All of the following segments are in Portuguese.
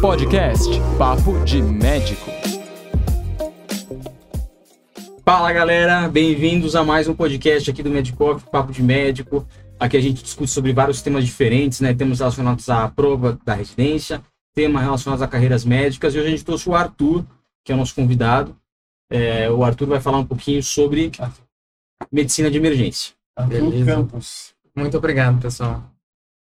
Podcast Papo de Médico. Fala galera, bem-vindos a mais um podcast aqui do Medicoff, Papo de Médico. Aqui a gente discute sobre vários temas diferentes, né? Temas relacionados à prova da residência, temas relacionados a carreiras médicas. E hoje a gente trouxe o Arthur, que é o nosso convidado. É, o Arthur vai falar um pouquinho sobre medicina de emergência. Arthur Beleza. Campos. Muito obrigado, pessoal.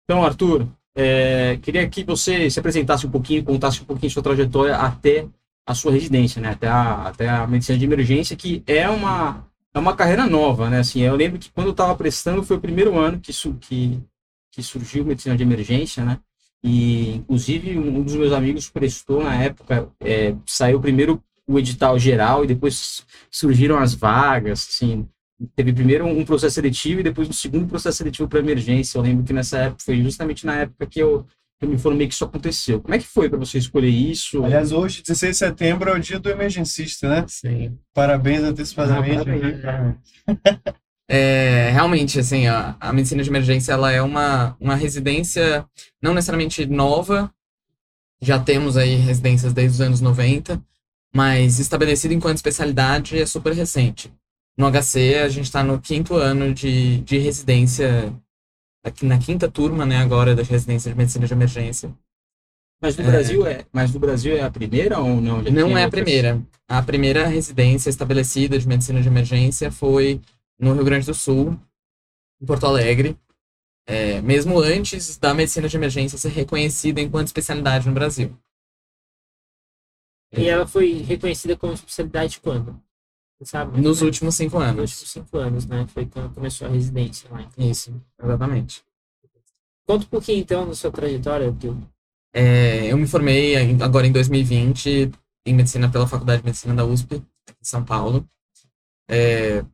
Então, Arthur, é, queria que você se apresentasse um pouquinho, contasse um pouquinho sua trajetória até a sua residência, né? Até a, até a medicina de emergência, que é uma, é uma carreira nova, né? Assim, eu lembro que quando eu estava prestando, foi o primeiro ano que, su, que, que surgiu medicina de emergência, né? E, inclusive, um dos meus amigos prestou na época, é, saiu primeiro o edital geral e depois surgiram as vagas, assim, teve primeiro um processo seletivo e depois um segundo processo seletivo para emergência. Eu lembro que nessa época foi justamente na época que eu, que eu me informei que isso aconteceu. Como é que foi para você escolher isso? Aliás, hoje, 16 de setembro, é o dia do emergencista, né? Sim. Parabéns antecipadamente. Ah, É, realmente, assim, a, a medicina de emergência, ela é uma, uma residência não necessariamente nova, já temos aí residências desde os anos 90, mas estabelecida enquanto especialidade é super recente. No HC, a gente está no quinto ano de, de residência, aqui na quinta turma, né, agora, da residência de medicina de emergência. Mas no É. Brasil é, mas no Brasil é a primeira ou não? Já Não é a outras? primeira. A primeira residência estabelecida de medicina de emergência foi no Rio Grande do Sul, em Porto Alegre, é, mesmo antes da medicina de emergência ser reconhecida enquanto especialidade no Brasil. E ela foi reconhecida como especialidade quando? Sabe? Nos últimos cinco Nos anos. últimos cinco anos, né? Foi quando começou a residência lá. então. Isso, exatamente. Conta um pouquinho, então, da sua trajetória, Gil. É, eu me formei agora em 2020 em medicina pela Faculdade de Medicina da USP, em São Paulo. É,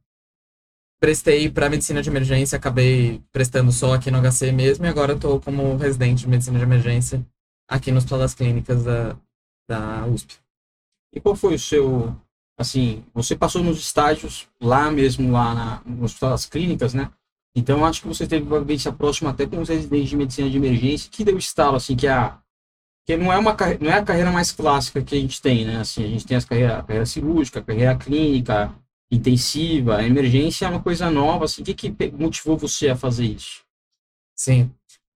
prestei para medicina de emergência, acabei prestando só aqui no HC mesmo, e agora estou como residente de medicina de emergência aqui no Hospital das Clínicas da, da USP. E qual foi o seu, assim, você passou nos estágios lá mesmo, lá na, no Hospital das Clínicas, né? Então, acho que você teve uma vivência próxima até com os residentes de medicina de emergência, que deu estalo, assim, que a que não é uma não é a carreira mais clássica que a gente tem, né? Assim, a gente tem as carreira, a carreira cirúrgica, a carreira clínica, intensiva, a emergência é uma coisa nova, assim, o que que motivou você a fazer isso? Sim.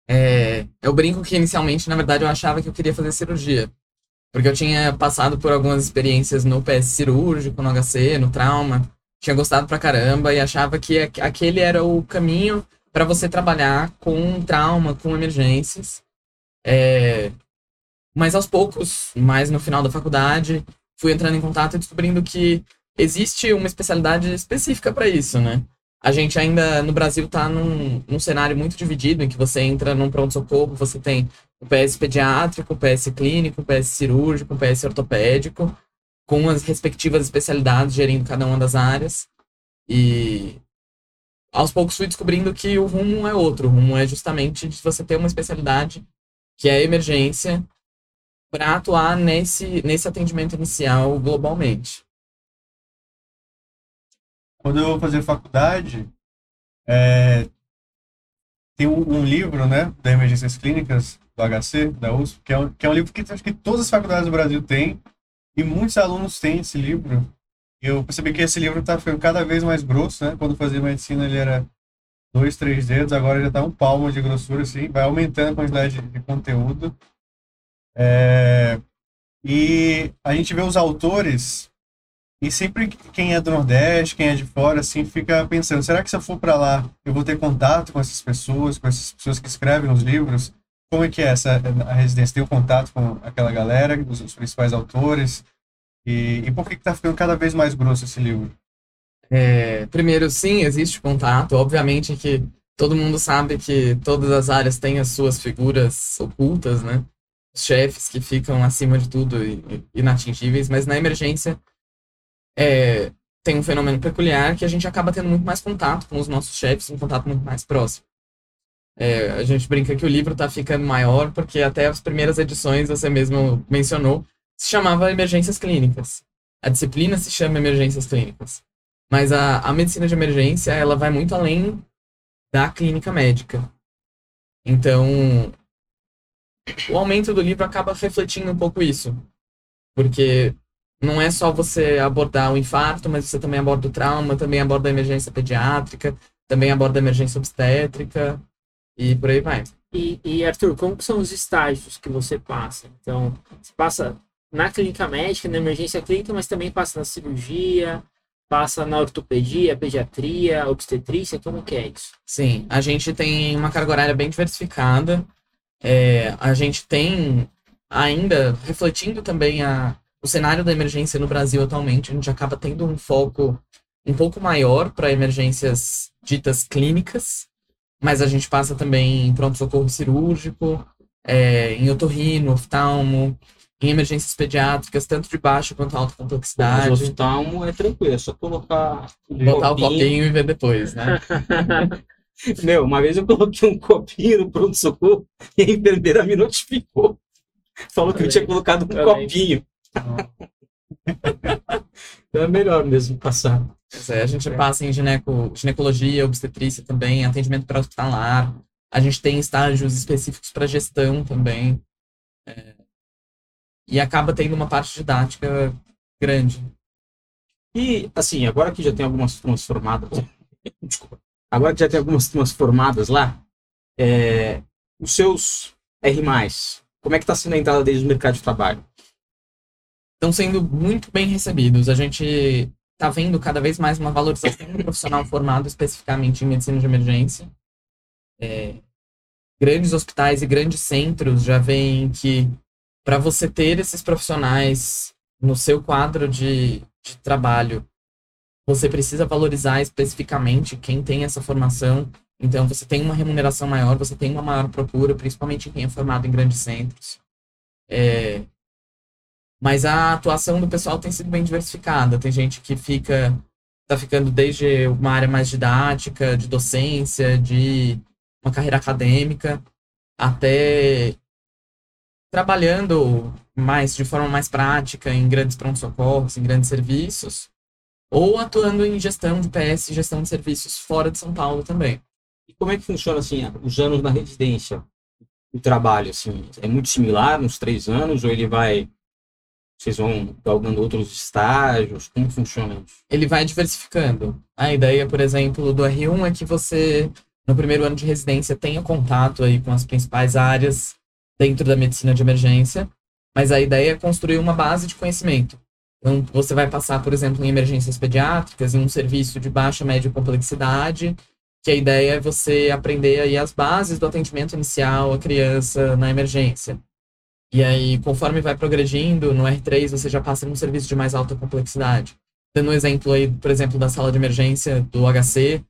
É, eu brinco que inicialmente, na verdade, eu achava que eu queria fazer cirurgia. Porque eu tinha passado por algumas experiências no PS cirúrgico, no HC, no trauma. Tinha gostado pra caramba e achava que aqu- aquele era o caminho para você trabalhar com trauma, com emergências. É, mas aos poucos, mais no final da faculdade, fui entrando em contato e descobrindo que existe uma especialidade específica para isso, né? A gente ainda no Brasil está num, num cenário muito dividido, em que você entra num pronto-socorro, você tem o PS pediátrico, o PS clínico, o PS cirúrgico, o PS ortopédico, com as respectivas especialidades gerindo cada uma das áreas. E aos poucos fui descobrindo que o rumo é outro. O rumo é justamente de você ter uma especialidade que é emergência para atuar nesse, nesse atendimento inicial globalmente. Quando eu vou fazer faculdade, é, tem um, um livro, né, da Emergências Clínicas, HC, da USP, que é um, que é um livro que acho que todas as faculdades do Brasil têm, e muitos alunos têm esse livro. Eu percebi que esse livro está ficando cada vez mais grosso, né? Quando eu fazia medicina ele era dois, três dedos, agora já está um palmo de grossura, assim, vai aumentando a quantidade de, de conteúdo. É, e a gente vê os autores e sempre que- quem é do Nordeste, quem é de fora, assim, fica pensando: será que se eu for para lá, eu vou ter contato com essas pessoas, com essas pessoas que escrevem os livros? Como é que é essa a residência? Tem o contato com aquela galera, os, os principais autores? E, e por que está ficando cada vez mais grosso esse livro? É, primeiro, sim, existe contato. Obviamente que todo mundo sabe que todas as áreas têm as suas figuras ocultas, né? Os chefes que ficam acima de tudo e, inatingíveis, mas na emergência é, tem um fenômeno peculiar que a gente acaba tendo muito mais contato com os nossos chefes, um contato muito mais próximo. É, a gente brinca que o livro tá ficando maior porque até as primeiras edições, você mesmo mencionou, se chamava Emergências Clínicas. A disciplina se chama Emergências Clínicas. Mas a, a medicina de emergência, ela vai muito além da clínica médica. Então, o aumento do livro acaba refletindo um pouco isso. Porque não é só você abordar o infarto, mas você também aborda o trauma, também aborda a emergência pediátrica, também aborda a emergência obstétrica e por aí vai. E, e, Arthur, como que são os estágios que você passa? Então, você passa na clínica médica, na emergência clínica, mas também passa na cirurgia, passa na ortopedia, pediatria, obstetrícia, como que é isso? Sim, a gente tem uma carga horária bem diversificada. É, a gente tem ainda, refletindo também a, o cenário da emergência no Brasil atualmente, a gente acaba tendo um foco um pouco maior para emergências ditas clínicas, mas a gente passa também em pronto-socorro cirúrgico, é, em otorrino, oftalmo, em emergências pediátricas, tanto de baixa quanto alta complexidade. Mas o oftalmo é tranquilo, é só colocar. Um Botar o copinho e ver depois, né? Meu, uma vez eu coloquei um copinho no pronto-socorro e a enfermeira me notificou. Falou que eu tinha colocado um copinho. Então é melhor mesmo passar. É, a gente passa em gineco, ginecologia, obstetrícia também, atendimento para hospitalar. A gente tem estágios específicos para gestão também. É, e acaba tendo uma parte didática grande. E, assim, agora que já tem algumas turmas formadas, desculpa, agora que já tem algumas turmas formadas lá, é, os seus R+, como é que está sendo a entrada deles no mercado de trabalho? Estão sendo muito bem recebidos. A gente está vendo cada vez mais uma valorização do profissional formado especificamente em medicina de emergência. É, grandes hospitais e grandes centros já veem que para você ter esses profissionais no seu quadro de, de trabalho, você precisa valorizar especificamente quem tem essa formação. Então, você tem uma remuneração maior, você tem uma maior procura, principalmente quem é formado em grandes centros. É... Mas a atuação do pessoal tem sido bem diversificada. Tem gente que fica está ficando desde uma área mais didática, de docência, de uma carreira acadêmica, até trabalhando mais de forma mais prática em grandes pronto-socorros, em grandes serviços, ou atuando em gestão de PS, gestão de serviços fora de São Paulo também. E como é que funciona assim os anos na residência, o trabalho assim, é muito similar nos três anos ou ele vai vocês vão galgando outros estágios? Como funciona isso? Ele vai diversificando. A ideia, por exemplo, do R1 é que você, no primeiro ano de residência, tenha contato aí com as principais áreas dentro da medicina de emergência, mas a ideia é construir uma base de conhecimento. Então, você vai passar, por exemplo, em emergências pediátricas, em um serviço de baixa, média complexidade, que a ideia é você aprender aí as bases do atendimento inicial à criança na emergência. E aí, conforme vai progredindo, no R3 você já passa num serviço de mais alta complexidade. Dando um exemplo aí, por exemplo, da sala de emergência do HC,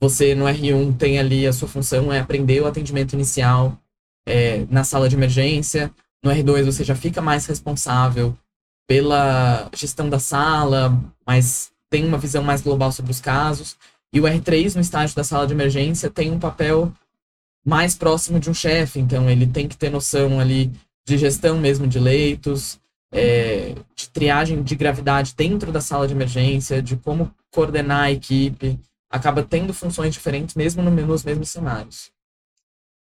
você no R1 tem ali a sua função é aprender o atendimento inicial é, na sala de emergência. No R2 você já fica mais responsável pela gestão da sala, mas tem uma visão mais global sobre os casos. E o R3, no estágio da sala de emergência, tem um papel mais próximo de um chefe, então ele tem que ter noção ali de gestão mesmo de leitos, é, de triagem de gravidade dentro da sala de emergência, de como coordenar a equipe, acaba tendo funções diferentes mesmo nos mesmos cenários.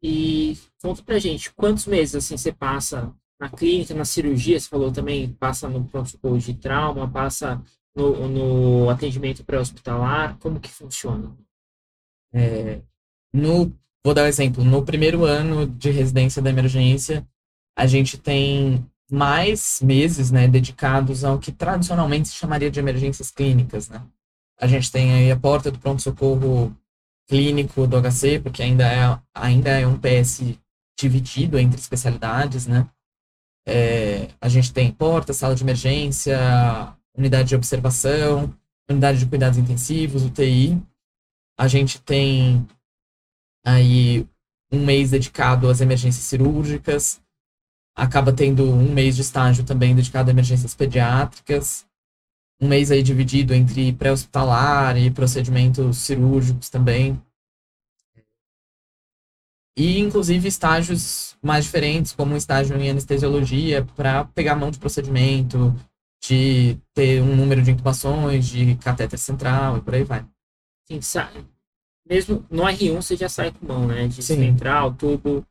E conta pra gente, quantos meses assim você passa na clínica, na cirurgia, você falou também, passa no pronto-socorro de trauma, passa no, no atendimento pré-hospitalar, como que funciona? É, no, vou dar um exemplo, no primeiro ano de residência da emergência, a gente tem mais meses né, dedicados ao que tradicionalmente se chamaria de emergências clínicas. Né? A gente tem aí a porta do pronto-socorro clínico do HC, porque ainda é, ainda é um PS dividido entre especialidades, né? É, a gente tem porta, sala de emergência, unidade de observação, unidade de cuidados intensivos, UTI. A gente tem aí um mês dedicado às emergências cirúrgicas, acaba tendo um mês de estágio também dedicado a emergências pediátricas, um mês aí dividido entre pré-hospitalar e procedimentos cirúrgicos também. E, inclusive, estágios mais diferentes, como um estágio em anestesiologia, para pegar a mão de procedimento, de ter um número de intubações, de catéter central e por aí vai. Sim, mesmo no R1 você já sai com mão, né? De Sim. central, tubo,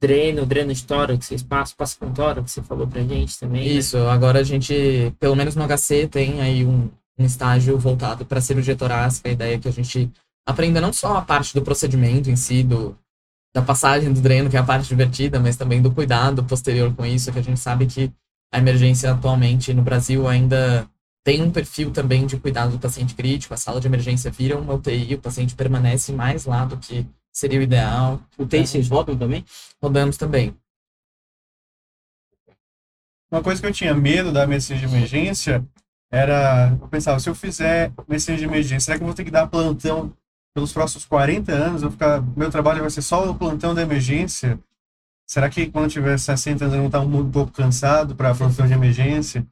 dreno, dreno de tórax, passam, passa com tórax, você falou pra gente também. né? Isso, agora a gente, pelo menos no HC, tem aí um, um estágio voltado para cirurgia torácica. A ideia é que a gente aprenda não só a parte do procedimento em si, do, da passagem do dreno, que é a parte divertida, mas também do cuidado posterior com isso, que a gente sabe que a emergência atualmente no Brasil ainda tem um perfil também de cuidado do paciente crítico. A sala de emergência vira uma UTI, o paciente permanece mais lá do que seria o ideal. O TI vocês rodam também? Rodamos também. Uma coisa que eu tinha medo da medicina de emergência era, eu pensava, se eu fizer medicina de emergência, será que eu vou ter que dar plantão pelos próximos 40 anos? Eu ficar, meu trabalho vai ser só o plantão da emergência? Será que quando tiver 60 anos eu não estar um pouco cansado para plantão de emergência?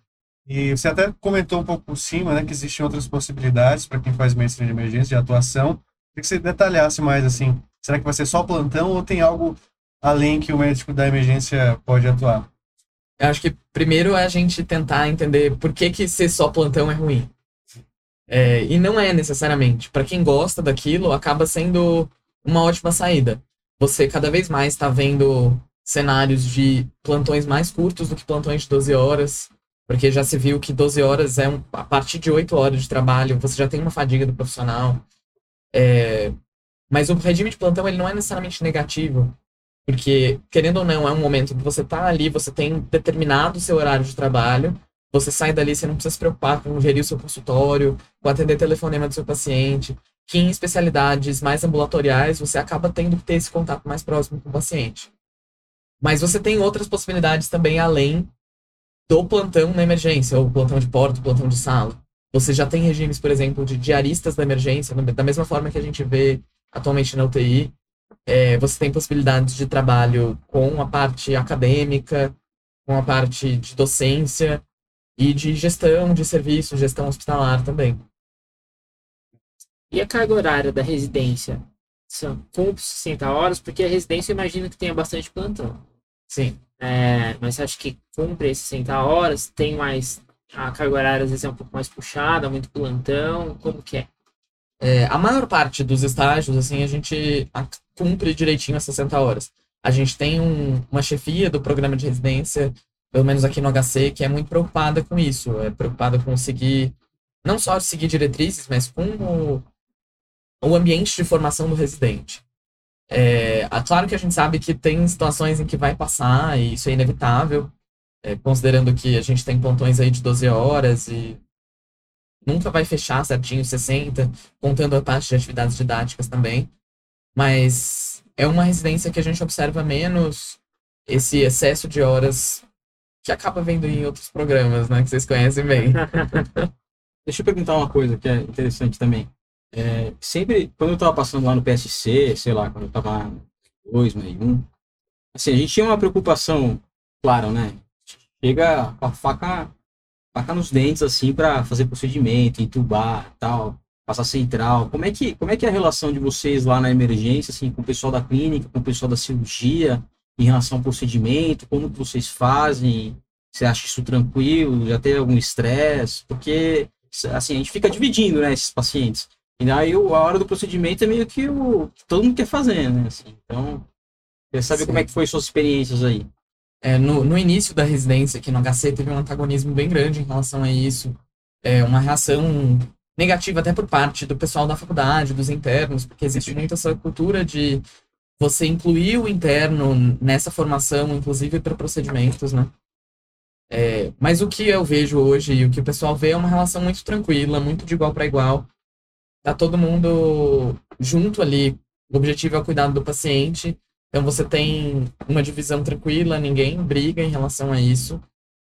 E você até comentou um pouco por cima, né, que existem outras possibilidades para quem faz medicina de emergência, de atuação. Queria que você detalhasse mais, assim, será que vai ser só plantão ou tem algo além que o médico da emergência pode atuar? Eu acho que primeiro é a gente tentar entender por que, que ser só plantão é ruim. É, e não é necessariamente. Para quem gosta daquilo, acaba sendo uma ótima saída. Você cada vez mais está vendo cenários de plantões mais curtos do que plantões de 12 horas, porque já se viu que 12 horas é um, a partir de 8 horas de trabalho, você já tem uma fadiga do profissional. É, mas o regime de plantão ele não é necessariamente negativo, porque, querendo ou não, é um momento que você está ali, você tem determinado o seu horário de trabalho, você sai dali, você não precisa se preocupar com gerir o seu consultório, com atender telefonema do seu paciente, que em especialidades mais ambulatoriais você acaba tendo que ter esse contato mais próximo com o paciente. Mas você tem outras possibilidades também além do plantão na emergência, ou plantão de porta, plantão de sala. Você já tem regimes, por exemplo, de diaristas da emergência, da mesma forma que a gente vê atualmente na UTI. É, você tem possibilidades de trabalho com a parte acadêmica, com a parte de docência e de gestão de serviço, gestão hospitalar também. E a carga horária da residência? São cumpre 60 horas, porque a residência eu imagino que tenha bastante plantão. Sim. É, mas acha que cumpre esses 60 horas? Tem mais. A carga horária às vezes é um pouco mais puxada, muito plantão? Como que é? É, a maior parte dos estágios, assim, a gente cumpre direitinho as 60 horas. A gente tem um- uma chefia do programa de residência, pelo menos aqui no HC, que é muito preocupada com isso. É preocupada com seguir, não só seguir diretrizes, mas com o, o ambiente de formação do residente. É, claro que a gente sabe que tem situações em que vai passar, e isso é inevitável, é, considerando que a gente tem plantões aí de 12 horas e nunca vai fechar certinho 60, contando a parte de atividades didáticas também. Mas é uma residência que a gente observa menos esse excesso de horas que acaba vendo em outros programas, né? Que vocês conhecem bem. Deixa eu perguntar uma coisa que é interessante também. É, sempre, quando eu tava passando lá no PSC, sei lá, quando eu tava lá no 2, no I1, assim, a gente tinha uma preocupação, claro, né? Chega com a faca, faca nos dentes, assim, para fazer procedimento, entubar tal, passar central. Como é, que, como é que é a relação de vocês lá na emergência, assim, com o pessoal da clínica, com o pessoal da cirurgia, em relação ao procedimento? Como que vocês fazem? Você acha isso tranquilo? Já teve algum estresse? Porque assim, a gente fica dividindo, né, esses pacientes. E aí a hora do procedimento é meio que o que todo mundo quer fazer, né? Assim, então, queria saber Sim. como é que foi suas experiências aí. É, no, no início da residência aqui no HC teve um antagonismo bem grande em relação a isso. É, uma reação negativa até por parte do pessoal da faculdade, dos internos, porque existe muito essa cultura de você incluir o interno nessa formação, inclusive para procedimentos, né? É, mas o que eu vejo hoje e o que o pessoal vê é uma relação muito tranquila, muito de igual para igual. Tá todo mundo junto ali. O objetivo é o cuidado do paciente. Então você tem uma divisão tranquila, ninguém briga em relação a isso.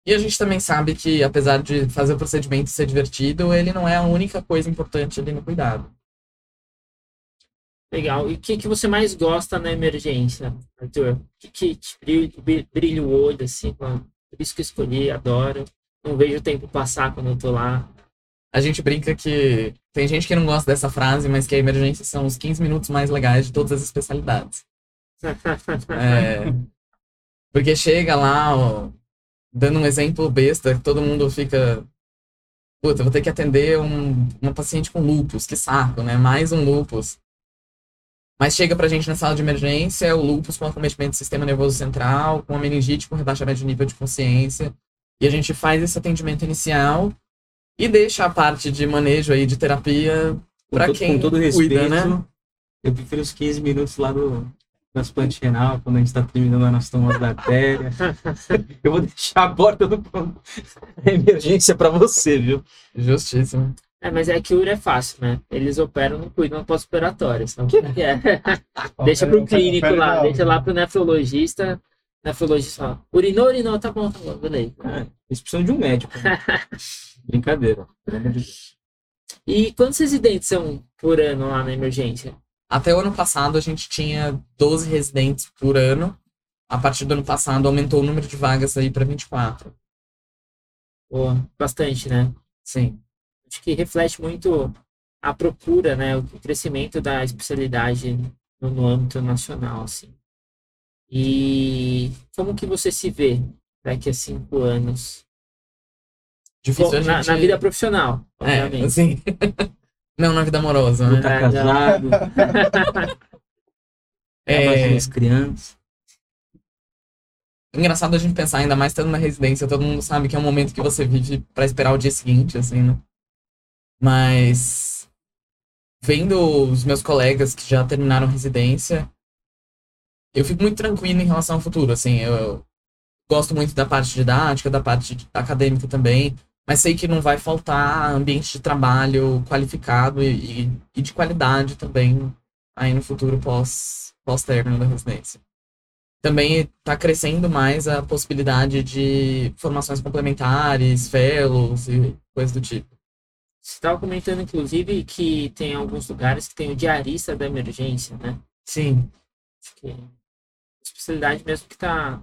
E a gente também sabe que, apesar de fazer o procedimento ser divertido, ele não é a única coisa importante ali no cuidado. Legal. E o que, que você mais gosta na emergência, Arthur? O que, que te brilha, brilha o olho, assim? Por isso que eu escolhi, adoro. Não vejo o tempo passar quando eu tô lá. A gente brinca que tem gente que não gosta dessa frase, mas que a emergência são os 15 minutos mais legais de todas as especialidades. É, porque chega lá, ó, dando um exemplo besta, que todo mundo fica. Puta, vou ter que atender um, uma paciente com lupus, que saco, né? Mais um lupus. Mas chega pra gente na sala de emergência o lúpus com acometimento do sistema nervoso central, com a meningite com rebaixamento de nível de consciência. E a gente faz esse atendimento inicial e deixa a parte de manejo aí de terapia todo- quem com todo respeito, cuida, né? eu prefiro os 15 minutos lá do transplante renal, quando a gente está terminando a nossa tomada da artéria. eu vou deixar a porta do pronto- da emergência para você, viu? Justíssimo. É, mas é que o URA é fácil, né? Eles operam, não cuidam pós-operatório. Então, é. Deixa pro clínico lá, deixa lá pro nefrologista. Nefrologista fala, urinou, urinou, tá bom, tá bom, beleza. Ah, eles precisam de um médico. né? Brincadeira. E quantos residentes são por ano lá na emergência? Até o ano passado a gente tinha 12 residentes por ano. A partir do ano passado aumentou o número de vagas aí para 24. Pô, bastante, né? Sim. Acho que reflete muito a procura, né? O crescimento da especialidade no, no âmbito nacional, assim. E como que você se vê daqui a cinco anos? Difícil na, gente... na vida profissional, É, obviamente. assim. Não na vida amorosa, Não né? tá É, casado, É, imagina as crianças. engraçado a gente pensar, ainda mais estando na residência, todo mundo sabe que é um momento que você vive pra esperar o dia seguinte, assim, né? Mas vendo os meus colegas que já terminaram residência, eu fico muito tranquilo em relação ao futuro, assim, eu gosto muito da parte didática, da parte acadêmica também, mas sei que não vai faltar ambiente de trabalho qualificado e, e- e de qualidade também aí no futuro pós, pós-término da residência. Também está crescendo mais a possibilidade de formações complementares, fellows e coisas do tipo. Você estava comentando, inclusive, que tem alguns lugares que tem o diarista da emergência, né? Sim, que é especialidade mesmo que está.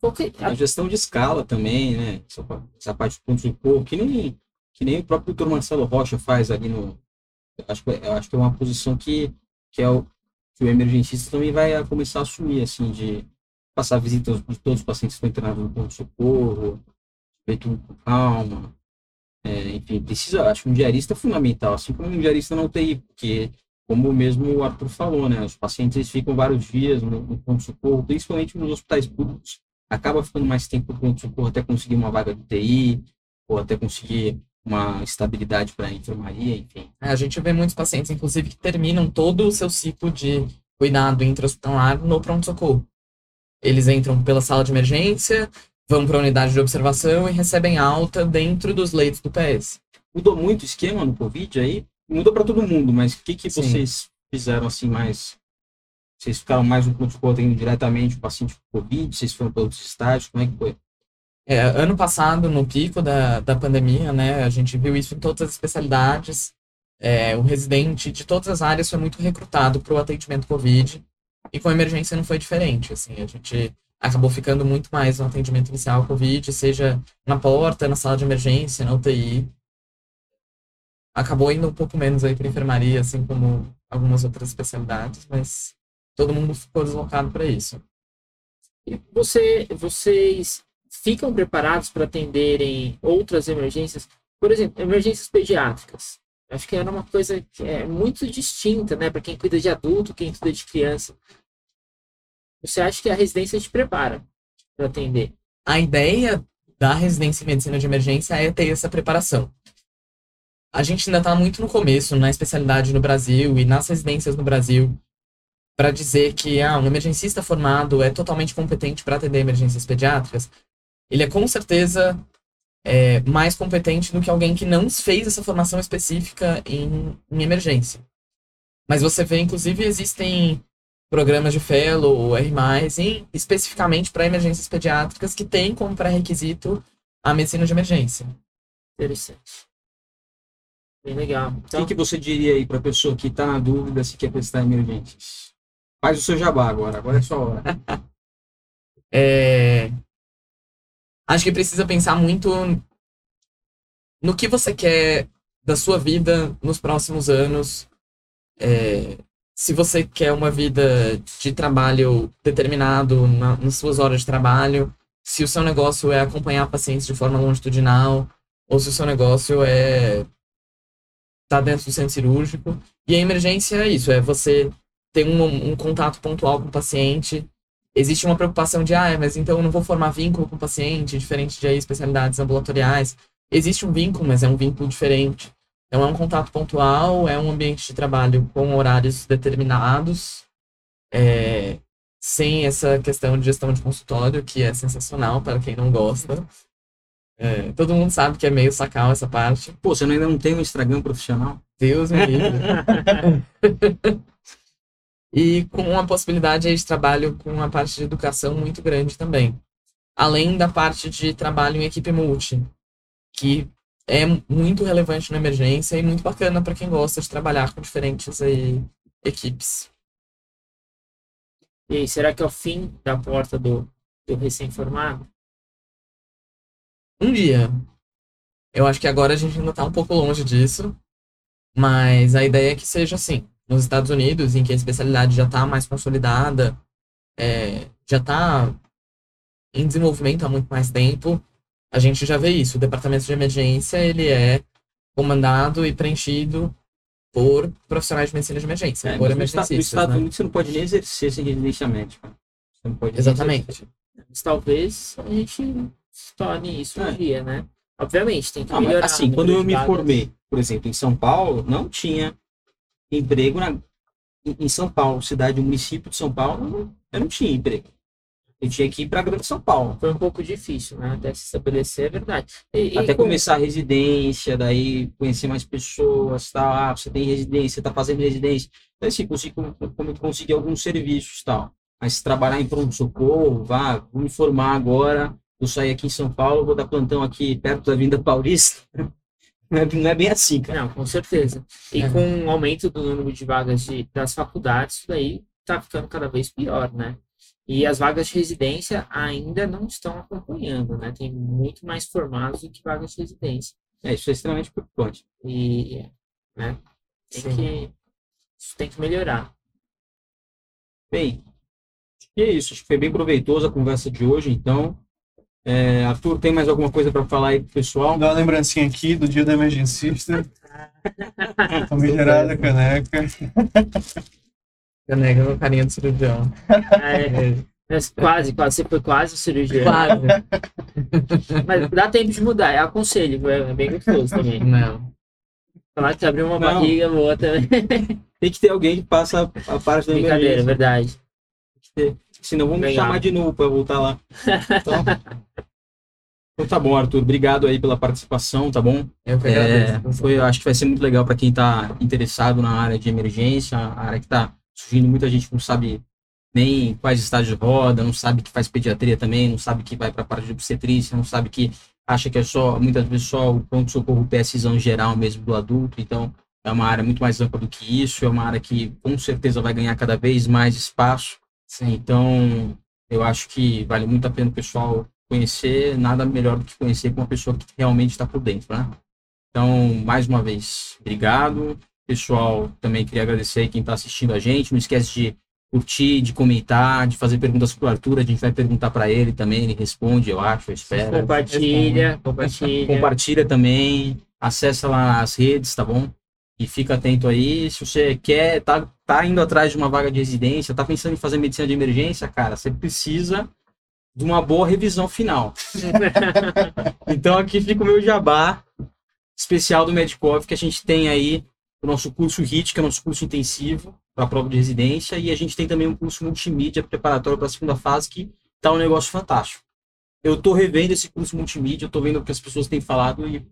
Qualquer... A gestão de escala também, né? Essa, pa- essa parte do ponto de socorro, que nem, que nem o próprio doutor Marcelo Rocha faz ali no. Acho, acho que é uma posição que, que, é o, que o emergencista também vai a começar a assumir, assim, de passar visitas de todos os pacientes que estão internados no ponto de socorro, feito tudo com calma. É, enfim, precisa, acho que um diarista é fundamental, assim como um diarista na UTI, porque, como mesmo o Arthur falou, né? Os pacientes ficam vários dias no, no ponto de socorro, principalmente nos hospitais públicos acaba ficando mais tempo no pronto-socorro até conseguir uma vaga de TI, ou até conseguir uma estabilidade para a enfermaria, enfim. a gente vê muitos pacientes, inclusive, que terminam todo o seu ciclo de cuidado intra-hospitalar no pronto-socorro. Eles entram pela sala de emergência, vão para a unidade de observação e recebem alta dentro dos leitos do PS. Mudou muito o esquema no Covid aí? Mudou para todo mundo, mas o que, que Sim. vocês fizeram assim mais? Vocês ficaram mais no pronto-socorro atendendo diretamente o paciente com Covid? Vocês foram para outros estágios? Como é que foi? É, ano passado, no pico da, da pandemia, né, a gente viu isso em todas as especialidades. É, o residente de todas as áreas foi muito recrutado para o atendimento Covid. E com a emergência não foi diferente. Assim, a gente acabou ficando muito mais no atendimento inicial Covid, seja na porta, na sala de emergência, na UTI. Acabou indo um pouco menos aí para enfermaria, assim como algumas outras especialidades, mas todo mundo ficou deslocado para isso. E você, vocês ficam preparados para atenderem outras emergências? Por exemplo, emergências pediátricas. Acho que era uma coisa que é muito distinta, né? Para quem cuida de adulto, quem cuida de criança. Você acha que a residência te prepara para atender? a ideia da residência em medicina de emergência é ter essa preparação. A gente ainda está muito no começo na especialidade no Brasil e nas residências no Brasil para dizer que ah, um emergencista formado é totalmente competente para atender emergências pediátricas. Ele é com certeza é, mais competente do que alguém que não fez essa formação específica em, em emergência. Mas você vê, inclusive, existem programas de fellow, R+, em, especificamente para emergências pediátricas que tem como pré-requisito a medicina de emergência. Interessante. Bem legal. O Então, que, que você diria aí para a pessoa que está na dúvida se quer prestar emergências? Faz o seu jabá agora, agora é sua hora. É, Acho que precisa pensar muito no que você quer da sua vida nos próximos anos. É, Se você quer uma vida de trabalho determinado na- nas suas horas de trabalho, se o seu negócio é acompanhar pacientes de forma longitudinal, ou se o seu negócio é estar dentro do centro cirúrgico. E a emergência é isso, é você tem um, um contato pontual com o paciente. Existe uma preocupação de, ah, mas então eu não vou formar vínculo com o paciente, diferente de aí, especialidades ambulatoriais. Existe um vínculo, mas é um vínculo diferente. Então, é um contato pontual, é um ambiente de trabalho com horários determinados, é, sem essa questão de gestão de consultório, que é sensacional para quem não gosta. É, todo mundo sabe que é meio sacal essa parte. Pô, você ainda não tem um Instagram profissional? Deus me livre. e com a possibilidade de trabalho com a parte de educação muito grande também. Além da parte de trabalho em equipe multi, que é muito relevante na emergência e muito bacana para quem gosta de trabalhar com diferentes aí, equipes. E aí, será que é o fim da porta do, do recém-formado? Um dia. Eu acho que agora a gente ainda está um pouco longe disso, mas a ideia é que seja assim. Nos Estados Unidos, em que a especialidade já está mais consolidada, é, já está em desenvolvimento há muito mais tempo, a gente já vê isso. O departamento de emergência, ele é comandado e preenchido por profissionais de medicina de emergência, É, por emergencistas, Nos Estados né? Unidos você não pode nem exercer sem residência médica. Você não pode Exatamente. Mas talvez a gente se torne isso um É. dia, né? Obviamente, tem que Não, mas, melhorar. assim, quando eu me formei, por exemplo, em São Paulo, não tinha emprego na, em em São Paulo, cidade, município de São Paulo, eu não tinha emprego. Eu tinha que ir para Grande São Paulo. Foi um pouco difícil, né? Até se estabelecer, é verdade. E, e Até com- começar a residência, daí conhecer mais pessoas, tal. Ah, você tem residência, você tá fazendo residência. Daí assim, consigo, como conseguir alguns serviços, tal. Mas trabalhar em pronto-socorro, vá, vou me formar agora, vou sair aqui em São Paulo, vou dar plantão aqui perto da Vinda Paulista. Não é, não é bem assim, cara. Não, com certeza. E É. com o aumento do número de vagas de, das faculdades, isso daí tá ficando cada vez pior, né? E as vagas de residência ainda não estão acompanhando, né? Tem muito mais formados do que vagas de residência. É, isso é extremamente preocupante. E, né? Tem Sim. que, isso tem que melhorar. Bem, que é isso. Acho que foi bem proveitosa a conversa de hoje, então. É, Arthur, tem mais alguma coisa para falar aí pro pessoal? Dá uma lembrancinha aqui do dia do emergencista. Famigerada caneca. Caneca com carinha do cirurgião. É, mas quase, quase, você foi quase o cirurgião. Quase. Mas dá tempo de mudar, é aconselho, é bem gostoso também. Não. Falar que abriu uma Não. barriga, outra. Tem que ter alguém que passa a parte da Brincadeira, emergência. verdade. Senão vamos me chamar de novo para voltar lá. Então, então tá bom, Arthur. Obrigado aí pela participação, tá bom? Eu que É, agradeço. foi, eu acho que vai ser muito legal para quem está interessado na área de emergência, a área que está surgindo muita gente que não sabe nem quais estágios roda, não sabe que faz pediatria também, não sabe que vai para a parte de obstetrícia, não sabe que acha que é só, muitas vezes só o pronto-socorro PSzão geral mesmo do adulto, então é uma área muito mais ampla do que isso, é uma área que com certeza vai ganhar cada vez mais espaço, Sim. então eu acho que vale muito a pena o pessoal conhecer, nada melhor do que conhecer com uma pessoa que realmente está por dentro, né? Então, mais uma vez, obrigado. Pessoal, também queria agradecer quem está assistindo a gente. Não esquece de curtir, de comentar, de fazer perguntas para o Arthur. A gente vai perguntar para ele também, ele responde, eu acho, eu espero. Compartilha, compartilha. Compartilha também, acessa lá as redes, tá bom? E fica atento aí. Se você quer, tá, tá indo atrás de uma vaga de residência, tá pensando em fazer medicina de emergência, cara, você precisa de uma boa revisão final. Então aqui fica o meu jabá especial do Medicov, que a gente tem aí o nosso curso HIT, que é o nosso curso intensivo para a prova de residência, e a gente tem também um curso multimídia preparatório para a segunda fase, que tá um negócio fantástico. Eu tô revendo esse curso multimídia, eu tô vendo o que as pessoas têm falado e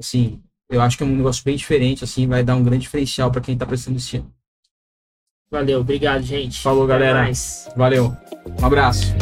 assim, eu acho que é um negócio bem diferente, assim, vai dar um grande diferencial para quem tá prestando esse ano. Valeu, obrigado, gente. Falou, galera. Valeu. Um abraço.